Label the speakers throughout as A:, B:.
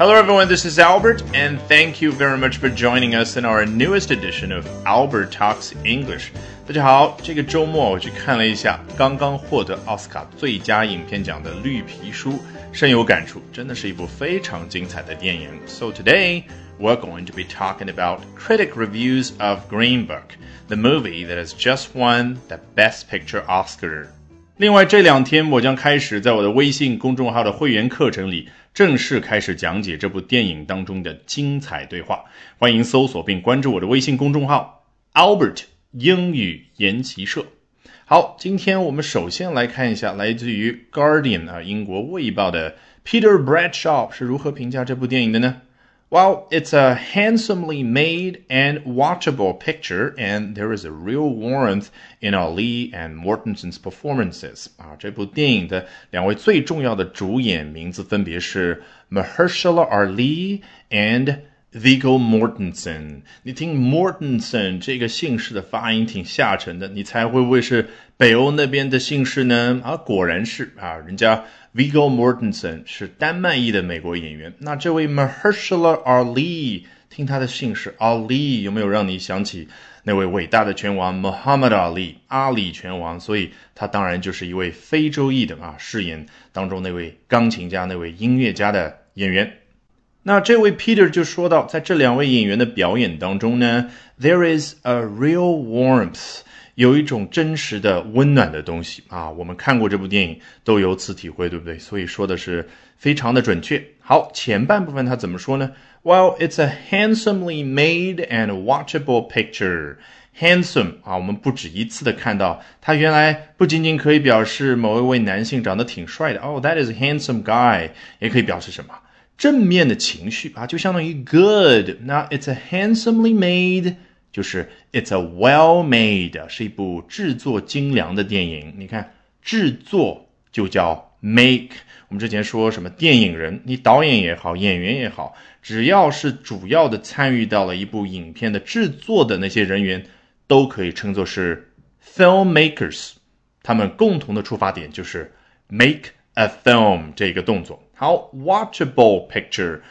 A: Hello, everyone. This is Albert, and thank you very much for joining us in our newest edition of Albert Talks English. 大家好，这个周末我去看了一下刚刚获得奥斯卡最佳影片奖的《绿皮书》，深有感触，真的是一部非常精彩的电影。So today we're going to be talking about critic reviews of Green Book, the movie that has just won the Best Picture Oscar. 另外，这两天我将开始在我的微信公众号的会员课程里 正式开始讲解这部电影当中的精彩对话。欢迎搜索并关注我的微信公众号 Albert 英语研习社。好，今天我们首先来看一下来自于 Guardian 啊英国卫报的 Peter Bradshaw 是如何评价这部电影的呢 ？Well, it's a handsomely made and watchable picture, and there is a real warmth in Ali and Mortensen's performances. 啊，这部电影的两位最重要的主演名字分别是 Mahershala Ali and Viggo Mortensen，你听 Mortensen 这个姓氏的发音挺下沉的，你猜会不会是北欧那边的姓氏呢？啊，果然是啊，人家 Viggo Mortensen 是丹麦裔的美国演员。那这位 Mahershala Ali，听他的姓氏 Ali 有没有让你想起那位伟大的拳王 Muhammad Ali 阿里拳王？所以他当然就是一位非洲裔的啊，饰演当中那位钢琴家、那位音乐家的演员。那这位 Peter 就说到，在这两位演员的表演当中呢，there is a real warmth，有一种真实的温暖的东西啊。我们看过这部电影，都有此体会，对不对？所以说的是非常的准确。好，前半部分他怎么说呢？Well, it's a handsomely made and watchable picture. Handsome 啊，我们不止一次的看到，它原来不仅仅可以表示某一位男性长得挺帅的哦，that is a handsome guy，也可以表示什么？正面的情绪啊，就相当于 good。那 it's a handsomely made，就是 it's a well made，是一部制作精良的电影。你看，制作就叫 make。我们之前说什么电影人，你导演也好，演员也好，只要是主要的参与到了一部影片的制作的那些人员，都可以称作是 filmmakers。他们共同的出发点就是 make a film 这个动作。好，watchable picture，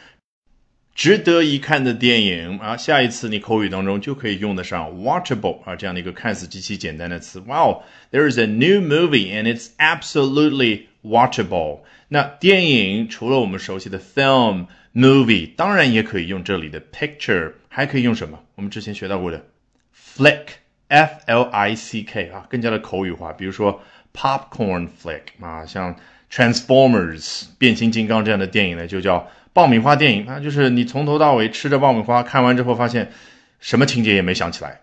A: 值得一看的电影啊！下一次你口语当中就可以用得上 watchable 啊这样的一个看似极其简单的词。Wow，there is a new movie and it's absolutely watchable。那电影除了我们熟悉的 film、movie，当然也可以用这里的 picture，还可以用什么？我们之前学到过的 flick，f l i c k 啊，更加的口语化。比如说 popcorn flick 啊，像。Transformers 变形金刚这样的电影呢，就叫爆米花电影啊，就是你从头到尾吃着爆米花，看完之后发现什么情节也没想起来。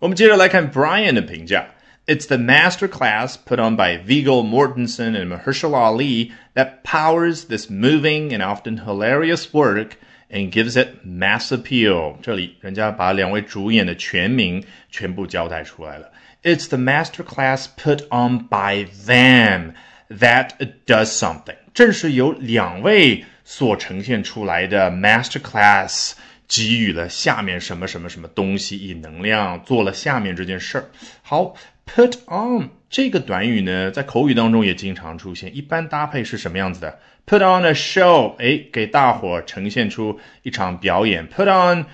A: 我们接着来看 Brian 的评价：It's the master class put on by Viggo Mortensen and Mahershala Ali that powers this moving and often hilarious work and gives it mass appeal。这里人家把两位主演的全名全部交代出来了。It's the master class put on by them。 That does something，正是由两位所呈现出来的 master class 给予了下面什么什么什么东西以能量，做了下面这件事儿。好，put on 这个短语呢，在口语当中也经常出现，一般搭配是什么样子的？Put on a show，哎，给大伙呈现出一场表演。Put on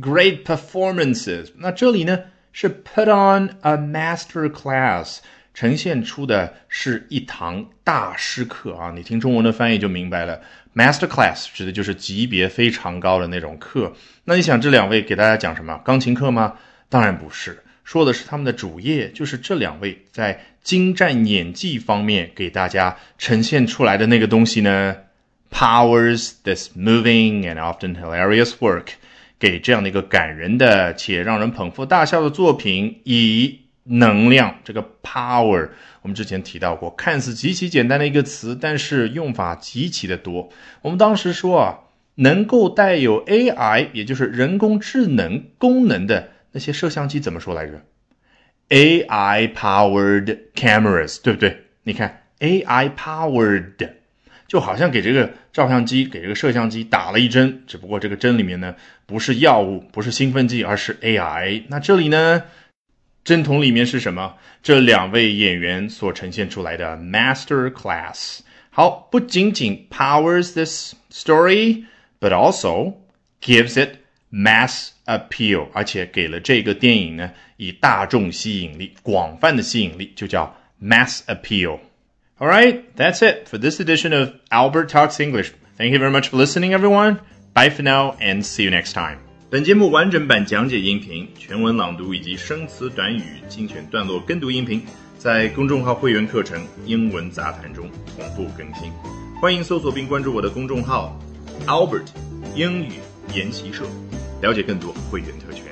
A: great performances，那这里呢是 put on a master class。呈现出的是一堂大师课啊！你听中文的翻译就明白了，master class 指的就是级别非常高的那种课。那你想，这两位给大家讲什么？钢琴课吗？当然不是，说的是他们的主业，就是这两位在精湛演技方面给大家呈现出来的那个东西呢？Powers this moving and often hilarious work，给这样的一个感人的且让人捧腹大笑的作品以。能量这个 power，我们之前提到过，看似极其简单的一个词，但是用法极其的多。我们当时说啊，能够带有 AI，也就是人工智能功能的那些摄像机怎么说来着？AI powered cameras，对不对？你看 AI powered，就好像给这个照相机、给这个摄像机打了一针，只不过这个针里面呢不是药物，不是兴奋剂，而是 AI。那这里呢？针筒里面是什么？这两位演员所呈现出来的 master class。好，不仅仅 powers this story。 but also gives it mass appeal，而且给了这个电影呢以大众吸引力、广泛的吸引力，就叫 mass appeal。All right, that's it for this edition of Albert Talks English. Thank you very much for listening, everyone. Bye for now, and see you next time. 本节目完整版讲解音频、全文朗读以及生词短语精选段落跟读音频，在公众号会员课程《英文杂谈》中同步更新。欢迎搜索并关注我的公众号 Albert 英语研习社，了解更多会员特权。